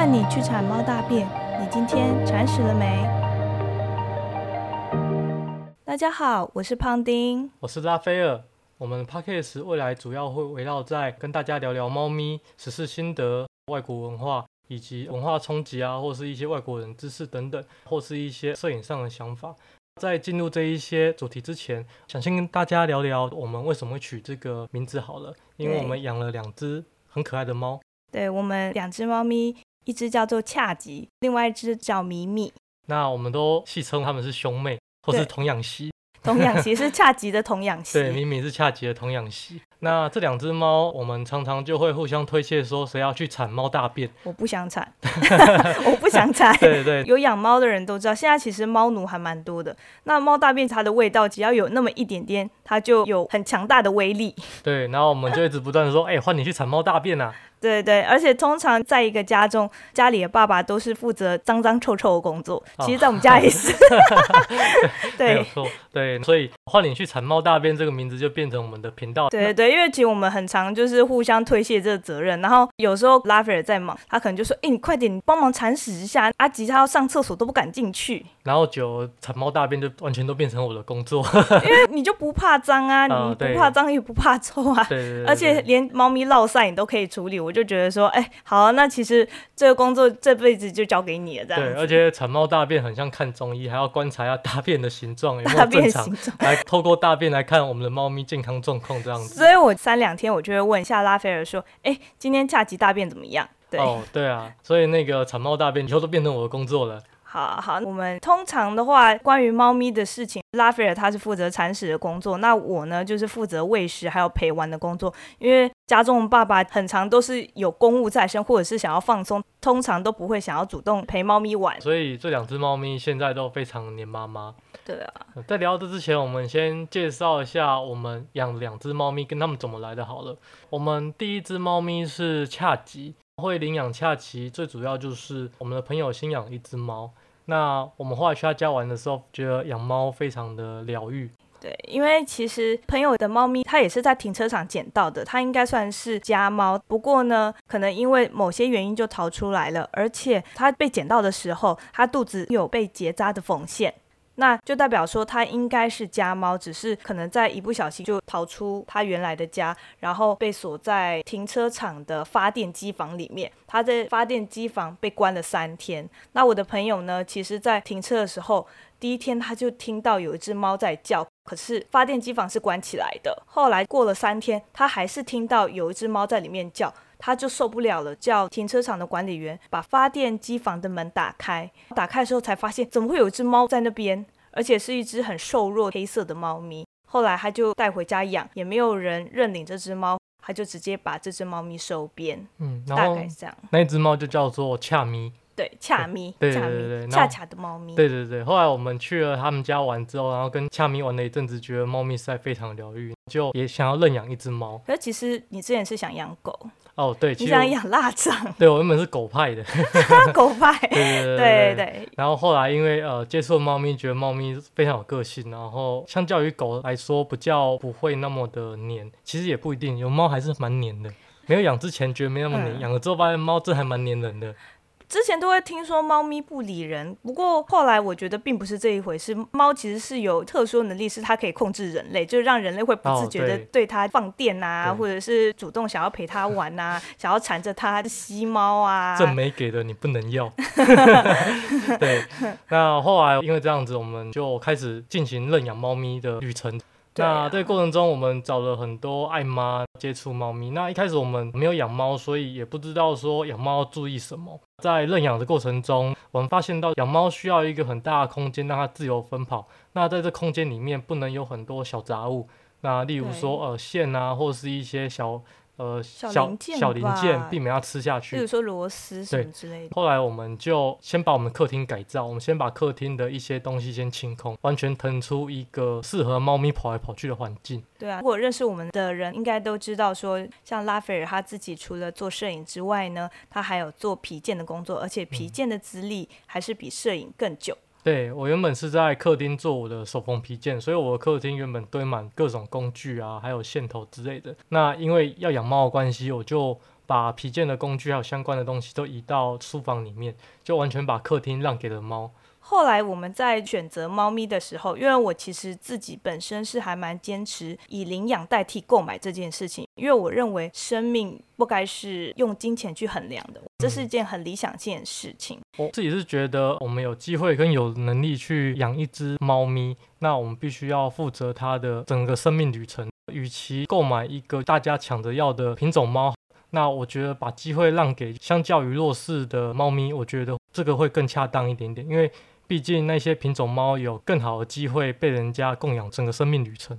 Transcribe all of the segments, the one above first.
换你去铲猫大便，你今天铲屎了没？大家好，我是胖丁，我是拉斐尔。我们 p a c k a g e 未来主要会围绕在跟大家聊聊猫咪实事心得、外国文化以及文化冲击啊，或是一些外国人知识等等，或是一些摄影上的想法。在进入这一些主题之前，想先跟大家聊聊我们为什么会取这个名字好了，因为我们养了两只很可爱的猫。对我们两只猫咪，一只叫做恰吉，另外一只叫米米。那我们都戏称他们是兄妹，或是童养媳。童养媳是恰吉的童养媳，对，米米是恰吉的童养媳。那这两只猫，我们常常就会互相推卸，说谁要去铲猫大便。我不想铲，我不想铲。对对，有养猫的人都知道，现在其实猫奴还蛮多的。那猫大便它的味道，只要有那么一点点，它就有很强大的威力。对，然后我们就一直不断的说，哎，换你去铲猫大便啊。对对，而且通常在一个家中，家里的爸爸都是负责脏脏臭臭的工作。其实，在我们家也是。对，没错，对，所以换你去铲猫大便这个名字就变成我们的频道。对对，因为其实我们很常就是互相推卸这个责任，然后有时候拉斐尔在忙，他可能就说：“哎，你快点，你帮忙铲屎一下。”阿吉他要上厕所都不敢进去。然后就铲猫大便就完全都变成我的工作，因为你就不怕脏啊，你不怕脏也不怕臭啊。对对对。而且连猫咪落晒你都可以处理。我就觉得说，哎，好，那其实这个工作这辈子就交给你了，这样。对，而且产猫大便很像看中医，还要观察一下大便的形状有没有正常，来透过大便来看我们的猫咪健康状况这样子。所以我三两天我就会问一下拉斐尔说，哎，今天假期大便怎么样？对。哦，对啊，所以那个产猫大便以后都变成我的工作了。好好，我们通常的话，关于猫咪的事情，拉斐尔他是负责铲屎的工作，那我呢就是负责喂食还有陪玩的工作。因为家中爸爸很常都是有公务在身，或者是想要放松，通常都不会想要主动陪猫咪玩。所以这两只猫咪现在都非常黏妈妈。对啊。在聊这之前，我们先介绍一下我们养两只猫咪跟它们怎么来的。好了，我们第一只猫咪是恰吉。会领养恰吉，最主要就是我们的朋友新养一只猫。那我们后来去他家玩的时候，觉得养猫非常的疗愈。对，因为其实朋友的猫咪，它也是在停车场捡到的，它应该算是家猫。不过呢，可能因为某些原因就逃出来了，而且它被捡到的时候，它肚子有被结扎的缝线。那就代表说它应该是家猫，只是可能在一不小心就逃出它原来的家，然后被锁在停车场的发电机房里面。他在发电机房被关了三天。那我的朋友呢，其实在停车的时候，第一天他就听到有一只猫在叫，可是发电机房是关起来的。后来过了三天，他还是听到有一只猫在里面叫。他就受不了了，叫停车场的管理员把发电机房的门打开。打开的时候才发现，怎么会有一只猫在那边，而且是一只很瘦弱黑色的猫咪。后来他就带回家养，也没有人认领这只猫，他就直接把这只猫咪收编。嗯，大概是这样。那只猫就叫做恰咪。对，恰咪，对对对对，恰恰的猫咪。对对对，后来我们去了他们家玩之后，然后跟恰咪玩了一阵子，觉得猫咪实在非常疗愈，就也想要认养一只猫。可是其实你之前是想养狗。哦，对，你想养腊肠？对我原本是狗派的，狗派。对对对对。然后后来因为呃接触猫咪，觉得猫咪非常有个性，然后相较于狗来说，比较不会那么的黏。其实也不一定，有猫还是蛮黏的。没有养之前觉得没那么黏，养了之后发现猫真还蛮黏人的。之前都会听说猫咪不理人，不过后来我觉得并不是这一回事。猫其实是有特殊能力，是它可以控制人类，就是让人类会不自觉的对它放电啊，或者是主动想要陪它玩啊，想要缠着它吸猫啊。这没给的你不能要。对，那后来因为这样子，我们就开始进行认养猫咪的旅程。那这个过程中，我们找了很多爱妈接触猫咪。那一开始我们没有养猫，所以也不知道说养猫要注意什么。在认养的过程中，我们发现到养猫需要一个很大的空间，让它自由奔跑。那在这空间里面，不能有很多小杂物。那例如说，呃，线啊，或是一些小。呃，小小零件，避免它吃下去。比如说螺丝什么之类的。后来我们就先把我们客厅改造，我们先把客厅的一些东西先清空，完全腾出一个适合猫咪跑来跑去的环境。对啊，如果认识我们的人应该都知道，说像拉斐尔他自己除了做摄影之外呢，他还有做皮件的工作，而且皮件的资历还是比摄影更久。对我原本是在客厅做我的手缝皮件，所以我的客厅原本堆满各种工具啊，还有线头之类的。那因为要养猫的关系，我就把皮件的工具还有相关的东西都移到书房里面，就完全把客厅让给了猫。后来我们在选择猫咪的时候，因为我其实自己本身是还蛮坚持以领养代替购买这件事情，因为我认为生命不该是用金钱去衡量的，这是一件很理想性的事情。我自己是觉得，我们有机会跟有能力去养一只猫咪，那我们必须要负责它的整个生命旅程。与其购买一个大家抢着要的品种猫，那我觉得把机会让给相较于弱势的猫咪，我觉得这个会更恰当一点点，因为。毕竟那些品种猫有更好的机会被人家供养整个生命旅程。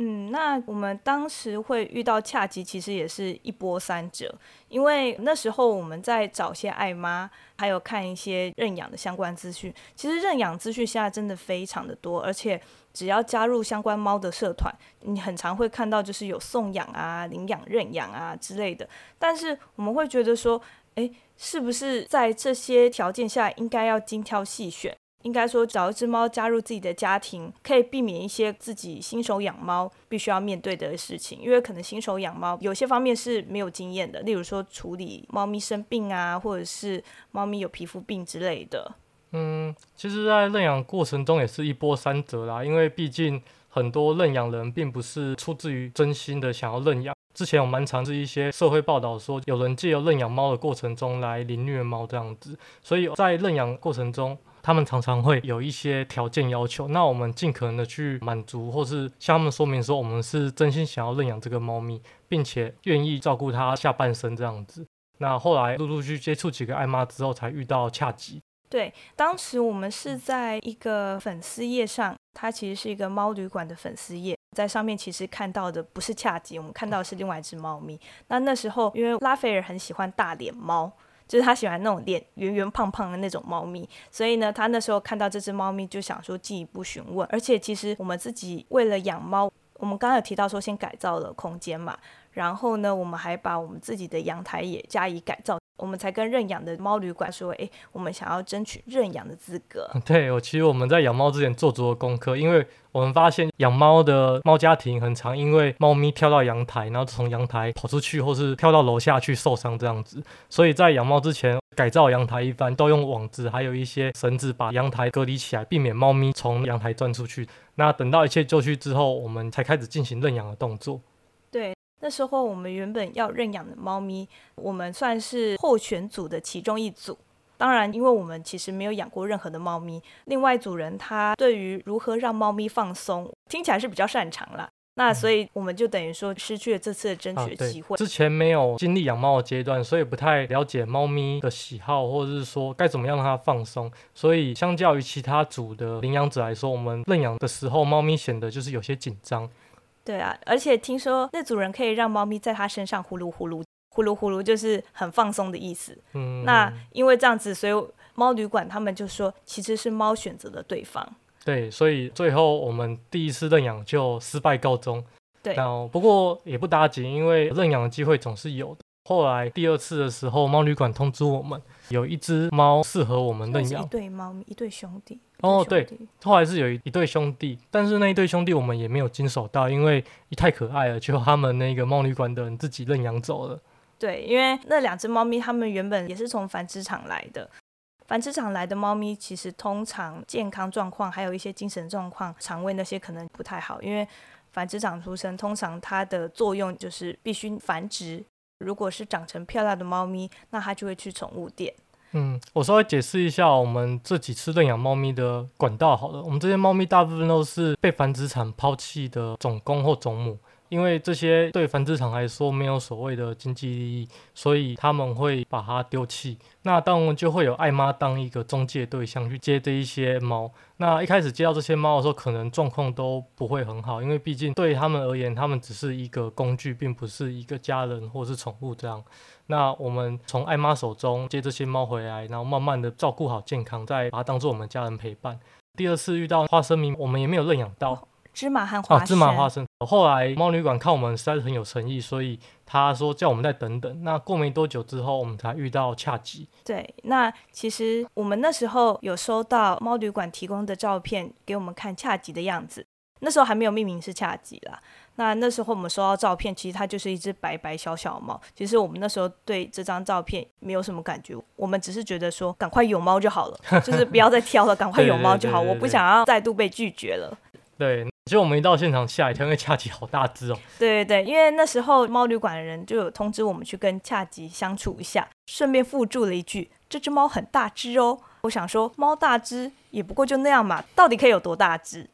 嗯，那我们当时会遇到恰吉，其实也是一波三折，因为那时候我们在找些爱妈，还有看一些认养的相关资讯。其实认养资讯现在真的非常的多，而且只要加入相关猫的社团，你很常会看到就是有送养啊、领养、认养啊之类的。但是我们会觉得说，诶，是不是在这些条件下应该要精挑细选？应该说找一只猫加入自己的家庭，可以避免一些自己新手养猫必须要面对的事情。因为可能新手养猫有些方面是没有经验的，例如说处理猫咪生病啊，或者是猫咪有皮肤病之类的。嗯，其实，在认养过程中也是一波三折啦，因为毕竟很多认养人并不是出自于真心的想要认养。之前有蛮常是一些社会报道说，有人借由认养猫的过程中来凌虐猫这样子，所以在认养过程中，他们常常会有一些条件要求，那我们尽可能的去满足，或是向他们说明说，我们是真心想要认养这个猫咪，并且愿意照顾它下半生这样子。那后来陆陆续接触几个爱妈之后，才遇到恰吉。对，当时我们是在一个粉丝页上，它其实是一个猫旅馆的粉丝页。在上面其实看到的不是恰吉，我们看到的是另外一只猫咪。那那时候因为拉斐尔很喜欢大脸猫，就是他喜欢那种脸圆圆胖胖的那种猫咪，所以呢，他那时候看到这只猫咪就想说进一步询问。而且其实我们自己为了养猫，我们刚刚有提到说先改造了空间嘛，然后呢，我们还把我们自己的阳台也加以改造。我们才跟认养的猫旅馆说，哎，我们想要争取认养的资格。对，我其实我们在养猫之前做足了功课，因为我们发现养猫的猫家庭很常因为猫咪跳到阳台，然后从阳台跑出去，或是跳到楼下去受伤这样子。所以在养猫之前，改造阳台一番，都用网子还有一些绳子把阳台隔离起来，避免猫咪从阳台钻出去。那等到一切就绪之后，我们才开始进行认养的动作。对。那时候我们原本要认养的猫咪，我们算是候选组的其中一组。当然，因为我们其实没有养过任何的猫咪，另外一组人他对于如何让猫咪放松，听起来是比较擅长啦。那所以我们就等于说失去了这次的争取机会。之前没有经历养猫的阶段，所以不太了解猫咪的喜好，或者是说该怎么样让它放松。所以相较于其他组的领养者来说，我们认养的时候，猫咪显得就是有些紧张。对啊，而且听说那主人可以让猫咪在它身上呼噜呼噜，呼噜呼噜就是很放松的意思。嗯，那因为这样子，所以猫旅馆他们就说其实是猫选择的对方。对，所以最后我们第一次认养就失败告终。对，那不过也不打紧，因为认养的机会总是有的。后来第二次的时候，猫旅馆通知我们有一只猫适合我们认养，一对猫咪，一对兄弟。哦，对，后来是有一一对兄弟，但是那一对兄弟我们也没有经手到，因为太可爱了，就他们那个猫旅馆的人自己认养走了。对，因为那两只猫咪，他们原本也是从繁殖场来的，繁殖场来的猫咪其实通常健康状况还有一些精神状况、肠胃那些可能不太好，因为繁殖场出生，通常它的作用就是必须繁殖。如果是长成漂亮的猫咪，那它就会去宠物店。嗯，我稍微解释一下我们这几次认养猫咪的管道好了。我们这些猫咪大部分都是被繁殖场抛弃的种公或种母。因为这些对繁殖场来说没有所谓的经济利益，所以他们会把它丢弃。那当然就会有爱妈当一个中介对象去接这一些猫。那一开始接到这些猫的时候，可能状况都不会很好，因为毕竟对他们而言，他们只是一个工具，并不是一个家人或是宠物这样。那我们从爱妈手中接这些猫回来，然后慢慢的照顾好健康，再把它当做我们家人陪伴。第二次遇到花生米，我们也没有认养到。芝麻和花生。芝麻花生。后来猫旅馆看我们实在是很有诚意，所以他说叫我们再等等。那过没多久之后，我们才遇到恰吉。对，那其实我们那时候有收到猫旅馆提供的照片给我们看恰吉的样子。那时候还没有命名是恰吉啦。那那时候我们收到照片，其实它就是一只白白小小的猫。其实我们那时候对这张照片没有什么感觉，我们只是觉得说赶快有猫就好了，就是不要再挑了，赶快有猫就好。我不想要再度被拒绝了。对，其实我们一到现场吓一跳，因为恰吉好大只哦。对对对，因为那时候猫旅馆的人就有通知我们去跟恰吉相处一下，顺便附注了一句：“这只猫很大只哦。”我想说，猫大只也不过就那样嘛，到底可以有多大只？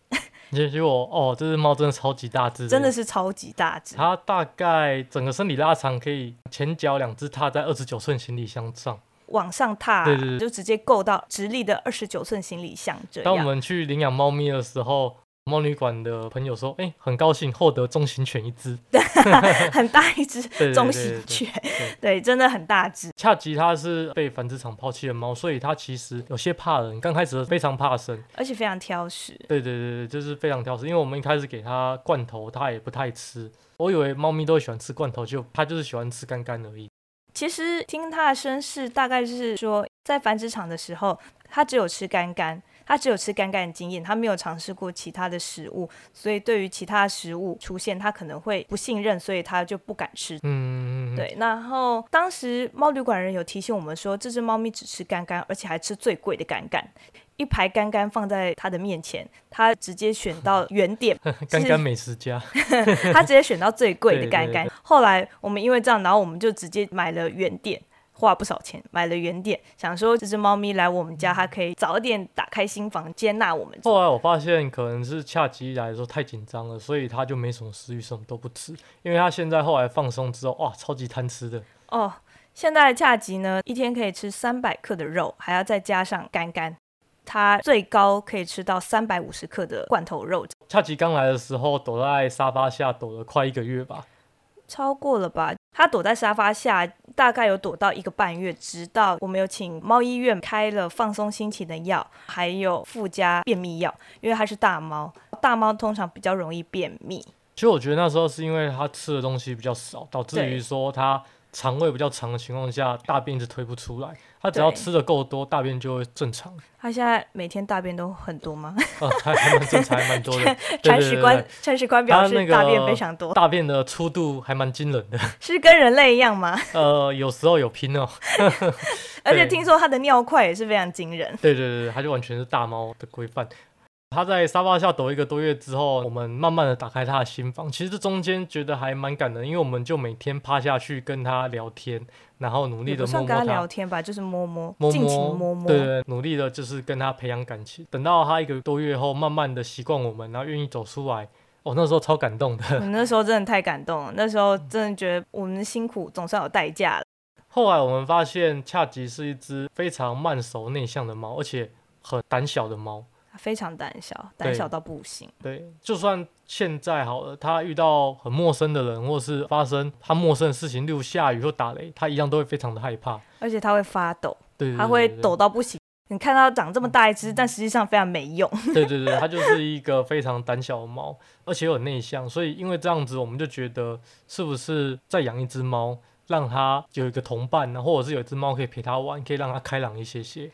结果 哦，这只猫真的超级大只，真的是超级大只。它大概整个身体拉长，可以前脚两只踏在二十九寸行李箱上，往上踏，对对对，就直接够到直立的二十九寸行李箱。这样。当我们去领养猫咪的时候。猫旅馆的朋友说：“哎，很高兴获得中型犬一只，很大一只 中型犬，对，真的很大只。恰吉它是被繁殖场抛弃的猫，所以它其实有些怕人，刚开始非常怕生，而且非常挑食。对对对对，就是非常挑食。因为我们一开始给它罐头，它也不太吃。我以为猫咪都喜欢吃罐头，就它就是喜欢吃干干而已。其实听它的身世，大概是说在繁殖场的时候，它只有吃干干。”他只有吃干干的经验，他没有尝试过其他的食物，所以对于其他食物出现，他可能会不信任，所以他就不敢吃。嗯，对。然后当时猫旅馆人有提醒我们说，这只猫咪只吃干干，而且还吃最贵的干干。一排干干放在他的面前，他直接选到原点，干干美食家。他直接选到最贵的干干。后来我们因为这样，然后我们就直接买了原点。花不少钱买了原点，想说这只猫咪来我们家，它可以早点打开心房接纳我们。后来我发现可能是恰吉来的时候太紧张了，所以它就没什么食欲，什么都不吃。因为它现在后来放松之后，哇，超级贪吃的。哦，现在的恰吉呢，一天可以吃三百克的肉，还要再加上干干，它最高可以吃到三百五十克的罐头肉。恰吉刚来的时候躲在沙发下躲了快一个月吧。超过了吧？他躲在沙发下，大概有躲到一个半月，直到我们有请猫医院开了放松心情的药，还有附加便秘药，因为它是大猫，大猫通常比较容易便秘。其实我觉得那时候是因为它吃的东西比较少，导致于说它。肠胃比较长的情况下，大便是推不出来。他只要吃的够多，大便就会正常。他现在每天大便都很多吗？哦，还还蛮正常，还蛮多的。铲屎官，铲屎官表示大便非常多。大便的粗度还蛮惊人的。是跟人类一样吗？呃，有时候有拼哦。而且听说他的尿块也是非常惊人。对对对，他就完全是大猫的规范。他在沙发下躲一个多月之后，我们慢慢的打开他的心房。其实这中间觉得还蛮感人，因为我们就每天趴下去跟他聊天，然后努力的摸摸他。聊天吧，就是摸摸，摸摸，摸摸。对，努力的就是跟他培养感情。等到他一个多月后，慢慢的习惯我们，然后愿意走出来。哦，那时候超感动的。那时候真的太感动了。那时候真的觉得我们的辛苦总算有代价了。后来我们发现，恰吉是一只非常慢熟内向的猫，而且很胆小的猫。非常胆小，胆小到不行。对，就算现在好了，他遇到很陌生的人，或是发生他陌生的事情，例如下雨或打雷，他一样都会非常的害怕，而且他会发抖，对，他会抖到不行。你看到长这么大一只，但实际上非常没用。对对对，它就是一个非常胆小的猫，而且又很内向，所以因为这样子，我们就觉得是不是再养一只猫，让它有一个同伴呢，或者是有一只猫可以陪它玩，可以让它开朗一些些。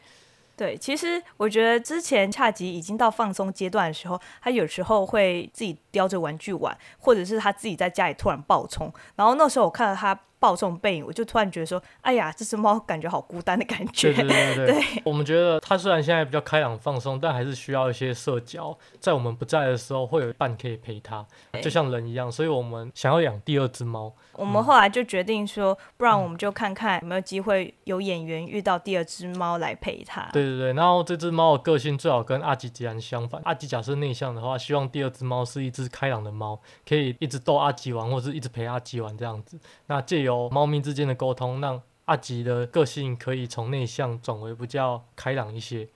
对，其实我觉得之前恰吉已经到放松阶段的时候，他有时候会自己叼着玩具玩，或者是他自己在家里突然暴冲，然后那时候我看到他。暴冲背影，我就突然觉得说，哎呀，这只猫感觉好孤单的感觉。对对对 对。我们觉得它虽然现在比较开朗放松，但还是需要一些社交，在我们不在的时候，会有伴可以陪它，就像人一样。所以我们想要养第二只猫。我们后来就决定说，不然我们就看看有没有机会有演员遇到第二只猫来陪它。对对对。然后这只猫的个性最好跟阿吉吉安相反。阿吉假设内向的话，希望第二只猫是一只开朗的猫，可以一直逗阿吉玩，或者是一直陪阿吉玩这样子。那借由有猫咪之间的沟通，让阿吉的个性可以从内向转为比较开朗一些。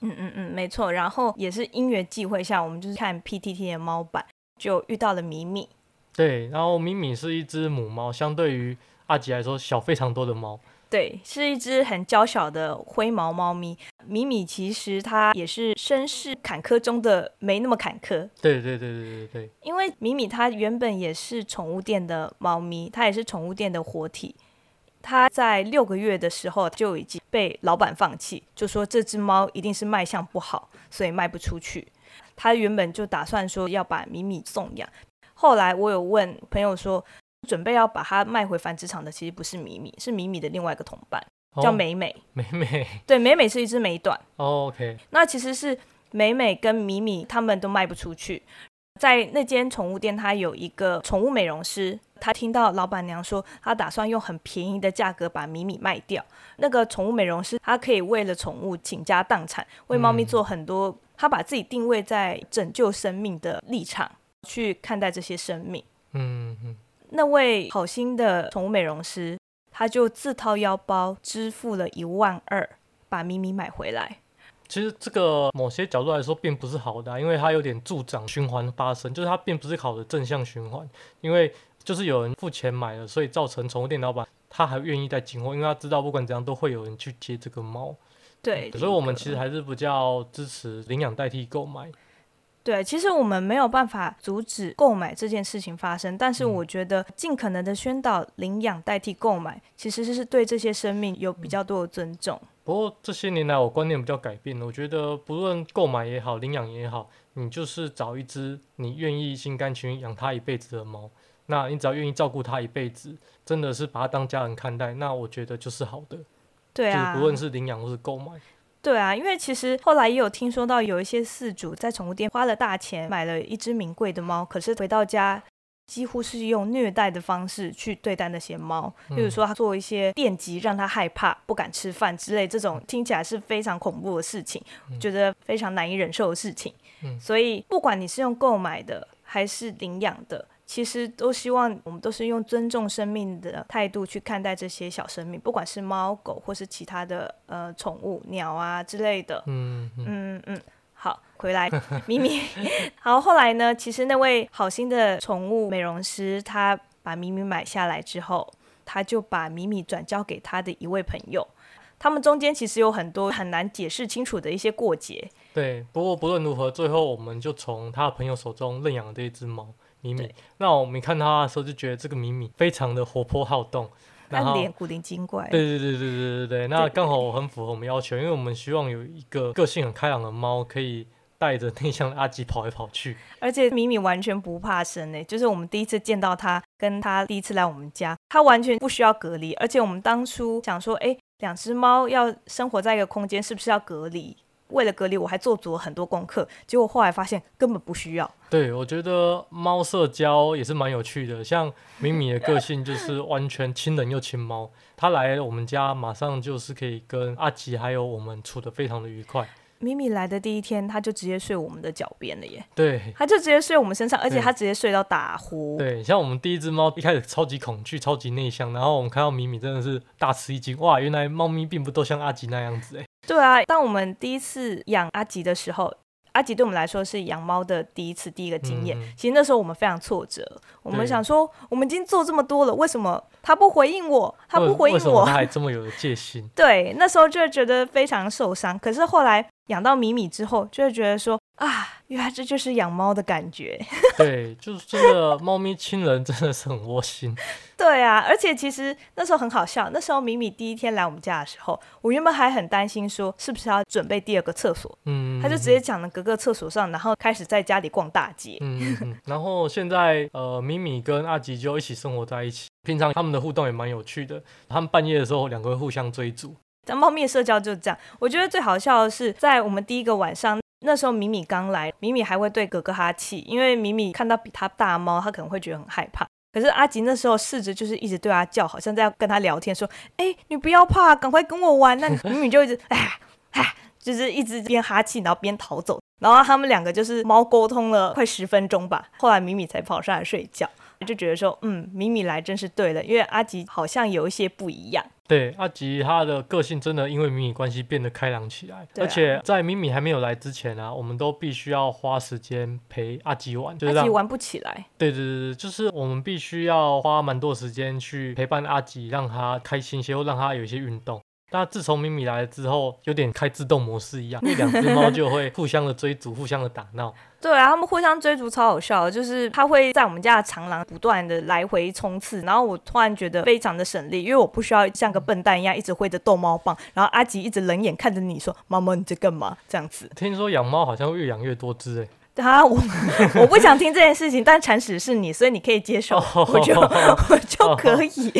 嗯嗯嗯，没错。然后也是因缘际会下，我们就是看 PTT 的猫版，就遇到了米米。对，然后米米是一只母猫，相对于阿吉来说小非常多的猫。对，是一只很娇小的灰毛猫咪。米米其实它也是身世坎坷中的没那么坎坷。对对对对对对。因为米米它原本也是宠物店的猫咪，它也是宠物店的活体。它在六个月的时候就已经被老板放弃，就说这只猫一定是卖相不好，所以卖不出去。他原本就打算说要把米米送养。后来我有问朋友说，准备要把它卖回繁殖场的其实不是米米，是米米的另外一个同伴，叫美美。美美，对，美美是一只美短。OK，那其实是美美跟米米他们都卖不出去。在那间宠物店，它有一个宠物美容师，他听到老板娘说，他打算用很便宜的价格把米米卖掉。那个宠物美容师，他可以为了宠物倾家荡产，为猫咪做很多，他把自己定位在拯救生命的立场去看待这些生命。嗯嗯。那位好心的宠物美容师，他就自掏腰包支付了一万二，把咪咪买回来。其实这个某些角度来说并不是好的，因为它有点助长循环发生，就是它并不是好的正向循环。因为就是有人付钱买了，所以造成宠物店老板他还愿意再进货，因为他知道不管怎样都会有人去接这个猫。对，所以我们其实还是比较支持领养代替购买。对，其实我们没有办法阻止购买这件事情发生，但是我觉得尽可能的宣导领养代替购买，其实是对这些生命有比较多的尊重。不过这些年来，我观念比较改变了。我觉得不论购买也好，领养也好，你就是找一只你愿意心甘情愿养它一辈子的猫。那你只要愿意照顾它一辈子，真的是把它当家人看待，那我觉得就是好的。对啊，不论是领养或是购买。对啊，因为其实后来也有听说到有一些饲主在宠物店花了大钱买了一只名贵的猫，可是回到家。几乎是用虐待的方式去对待那些猫，比如说他做一些电击，让它害怕、不敢吃饭之类，这种听起来是非常恐怖的事情，觉得非常难以忍受的事情。所以不管你是用购买的还是领养的，其实都希望我们都是用尊重生命的态度去看待这些小生命，不管是猫狗或是其他的呃宠物鸟啊之类的。嗯嗯嗯。好，回来，咪咪。好，后来呢？其实那位好心的宠物美容师，他把咪咪买下来之后，他就把咪咪转交给他的一位朋友。他们中间其实有很多很难解释清楚的一些过节。对，不过不论如何，最后我们就从他的朋友手中认养了这一只猫咪咪。那我们看它的时候，就觉得这个米米非常的活泼好动。暗脸古灵精怪，对对对对对对对，那刚好很符合我们要求，因为我们希望有一个个性很开朗的猫，可以带着内向的阿吉跑来跑去。而且米米完全不怕生诶，就是我们第一次见到它，跟它第一次来我们家，它完全不需要隔离。而且我们当初想说，哎，两只猫要生活在一个空间，是不是要隔离？为了隔离，我还做足了很多功课，结果后来发现根本不需要。对，我觉得猫社交也是蛮有趣的。像米米的个性就是完全亲人又亲猫，它来我们家马上就是可以跟阿吉还有我们处的非常的愉快。米米来的第一天，他就直接睡我们的脚边了耶。对，他就直接睡我们身上，而且他直接睡到打呼。对，像我们第一只猫一开始超级恐惧、超级内向，然后我们看到米米真的是大吃一惊，哇，原来猫咪并不都像阿吉那样子哎。对啊，当我们第一次养阿吉的时候，阿吉对我们来说是养猫的第一次、第一个经验。其实那时候我们非常挫折，我们想说，我们已经做这么多了，为什么他不回应我？他不回应我，他还这么有戒心？对，那时候就觉得非常受伤。可是后来。养到米米之后，就会觉得说啊，原来这就是养猫的感觉。对，就是这个，猫咪亲人真的是很窝心。对啊，而且其实那时候很好笑。那时候米米第一天来我们家的时候，我原本还很担心说是不是要准备第二个厕所。嗯，他就直接讲了隔个厕所上，然后开始在家里逛大街。嗯，然后现在呃，米米跟阿吉就一起生活在一起，平常他们的互动也蛮有趣的。他们半夜的时候，两个会互相追逐。但猫咪的社交就是这样。我觉得最好笑的是，在我们第一个晚上，那时候米米刚来，米米还会对哥哥哈气，因为米米看到比他大猫，他可能会觉得很害怕。可是阿吉那时候试着就是一直对他叫，好像在跟他聊天，说：“哎，你不要怕，赶快跟我玩。”那米米就一直哎哎，就是一直边哈气，然后边逃走。然后他们两个就是猫沟通了快十分钟吧，后来米米才跑上来睡觉。就觉得说，嗯，米米来真是对了，因为阿吉好像有一些不一样。对，阿吉他的个性真的因为米米关系变得开朗起来，而且在米米还没有来之前啊，我们都必须要花时间陪阿吉玩，就是阿吉玩不起来。对对对对，就是我们必须要花蛮多时间去陪伴阿吉，让他开心些，或让他有一些运动。但自从咪咪来了之后，有点开自动模式一样，因 为两只猫就会互相的追逐，互相的打闹。对啊，他们互相追逐超好笑，就是它会在我们家的长廊不断的来回冲刺，然后我突然觉得非常的省力，因为我不需要像个笨蛋一样一直挥着逗猫棒，然后阿吉一直冷眼看着你说：“猫猫你在干嘛？”这样子。听说养猫好像越养越多只哎。啊，我我不想听这件事情，但铲屎是你，所以你可以接受，我就 我就可以。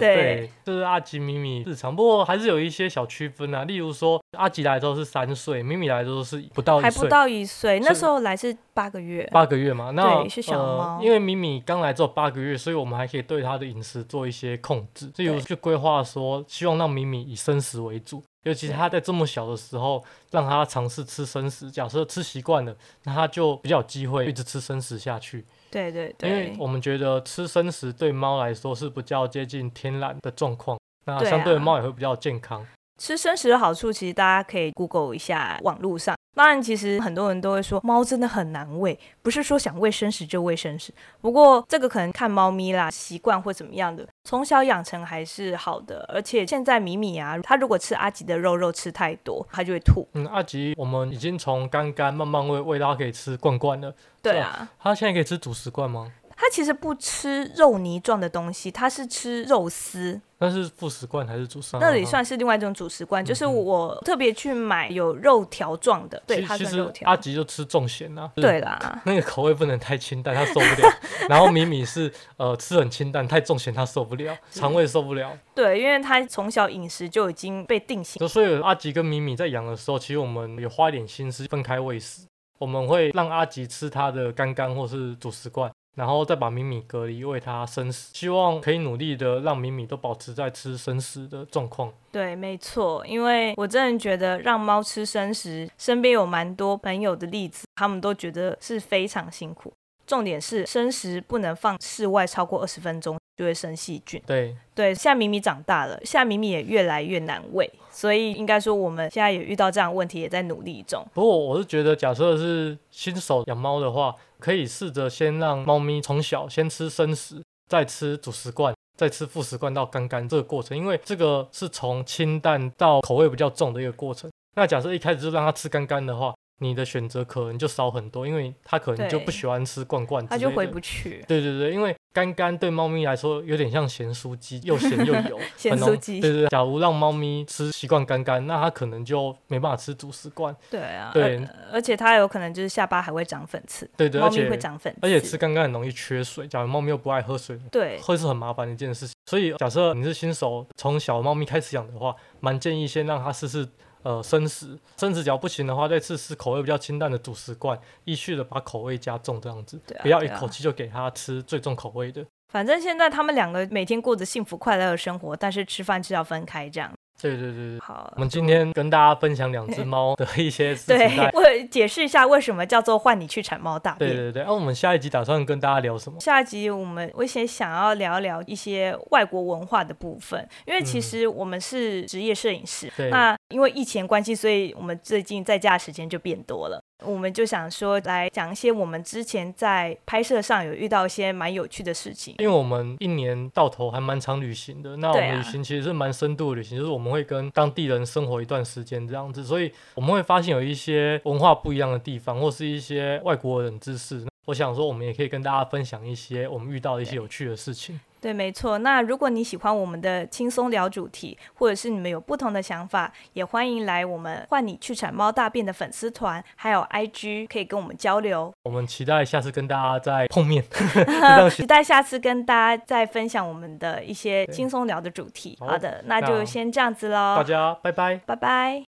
对，就是阿吉、咪咪日常，不过还是有一些小区分啊。例如说，阿吉来的时候是三岁，咪咪来的时候是不到还不到一岁，那时候来是八个月，八个月嘛。那是小猫，因为咪咪刚来之后八个月，所以我们还可以对它的饮食做一些控制，例如去规划说，希望让咪咪以生食为主。尤其是他在这么小的时候，让他尝试吃生食。假设吃习惯了，那他就比较有机会一直吃生食下去。对对对。因为我们觉得吃生食对猫来说是比较接近天然的状况，那相对猫也会比较健康。吃生食的好处，其实大家可以 Google 一下网络上。当然，其实很多人都会说猫真的很难喂，不是说想喂生食就喂生食。不过这个可能看猫咪啦，习惯或怎么样的，从小养成还是好的。而且现在米米啊，它如果吃阿吉的肉肉吃太多，它就会吐。嗯，阿吉我们已经从干干慢慢喂喂到可以吃罐罐了。对啊，它现在可以吃主食罐吗？它其实不吃肉泥状的东西，它是吃肉丝。那是副食罐还是主食？那里算是另外一种主食罐，就是我特别去买有肉条状的。对，它是肉条。阿吉就吃重咸啊。对啦，那个口味不能太清淡，他受不了。然后米米是呃吃很清淡，太重咸他受不了，肠胃受不了。对，因为他从小饮食就已经被定型。所以阿吉跟米米在养的时候，其实我们有花一点心思分开喂食。我们会让阿吉吃他的干干或是主食罐。然后再把米米隔离，喂它生食，希望可以努力的让米米都保持在吃生食的状况。对，没错，因为我真的觉得让猫吃生食，身边有蛮多朋友的例子，他们都觉得是非常辛苦。重点是生食不能放室外超过二十分钟，就会生细菌。对对，现在米米长大了，现在米米也越来越难喂，所以应该说我们现在也遇到这样问题，也在努力中。不过我是觉得，假设是新手养猫的话。可以试着先让猫咪从小先吃生食，再吃主食罐，再吃副食罐到干干这个过程，因为这个是从清淡到口味比较重的一个过程。那假设一开始就让它吃干干的话，你的选择可能就少很多，因为它可能就不喜欢吃罐罐，它就回不去。对对对，因为干干对猫咪来说有点像咸酥鸡，又咸又油。咸酥鸡。对对，假如让猫咪吃习惯干干，那它可能就没办法吃主食罐。对啊。对，而且它有可能就是下巴还会长粉刺。对对，而且会长粉刺。而且吃干干很容易缺水，假如猫咪又不爱喝水，对，会是很麻烦的一件事情。所以假设你是新手，从小猫咪开始养的话，蛮建议先让它试试。呃，生食，生食只要不行的话，再试试口味比较清淡的主食罐，依序的把口味加重，这样子，不要一口气就给他吃最重口味的。反正现在他们两个每天过着幸福快乐的生活，但是吃饭是要分开这样。对对对对，好，我们今天跟大家分享两只猫的 一些事情。对，我解释一下为什么叫做换你去铲猫大便。对对对，那我们下一集打算跟大家聊什么？下一集我们我先想要聊聊一些外国文化的部分，因为其实我们是职业摄影师，那因为疫情关系，所以我们最近在家时间就变多了。我们就想说来讲一些我们之前在拍摄上有遇到一些蛮有趣的事情，因为我们一年到头还蛮常旅行的，那我们旅行其实是蛮深度的旅行，就是我们会跟当地人生活一段时间这样子，所以我们会发现有一些文化不一样的地方，或是一些外国人知识。我想说，我们也可以跟大家分享一些我们遇到的一些有趣的事情。对，没错。那如果你喜欢我们的轻松聊主题，或者是你们有不同的想法，也欢迎来我们换你去铲猫大便的粉丝团，还有 IG 可以跟我们交流。我们期待下次跟大家再碰面，期待下次跟大家再分享我们的一些轻松聊的主题。好的，那就先这样子喽。大家拜拜，拜拜。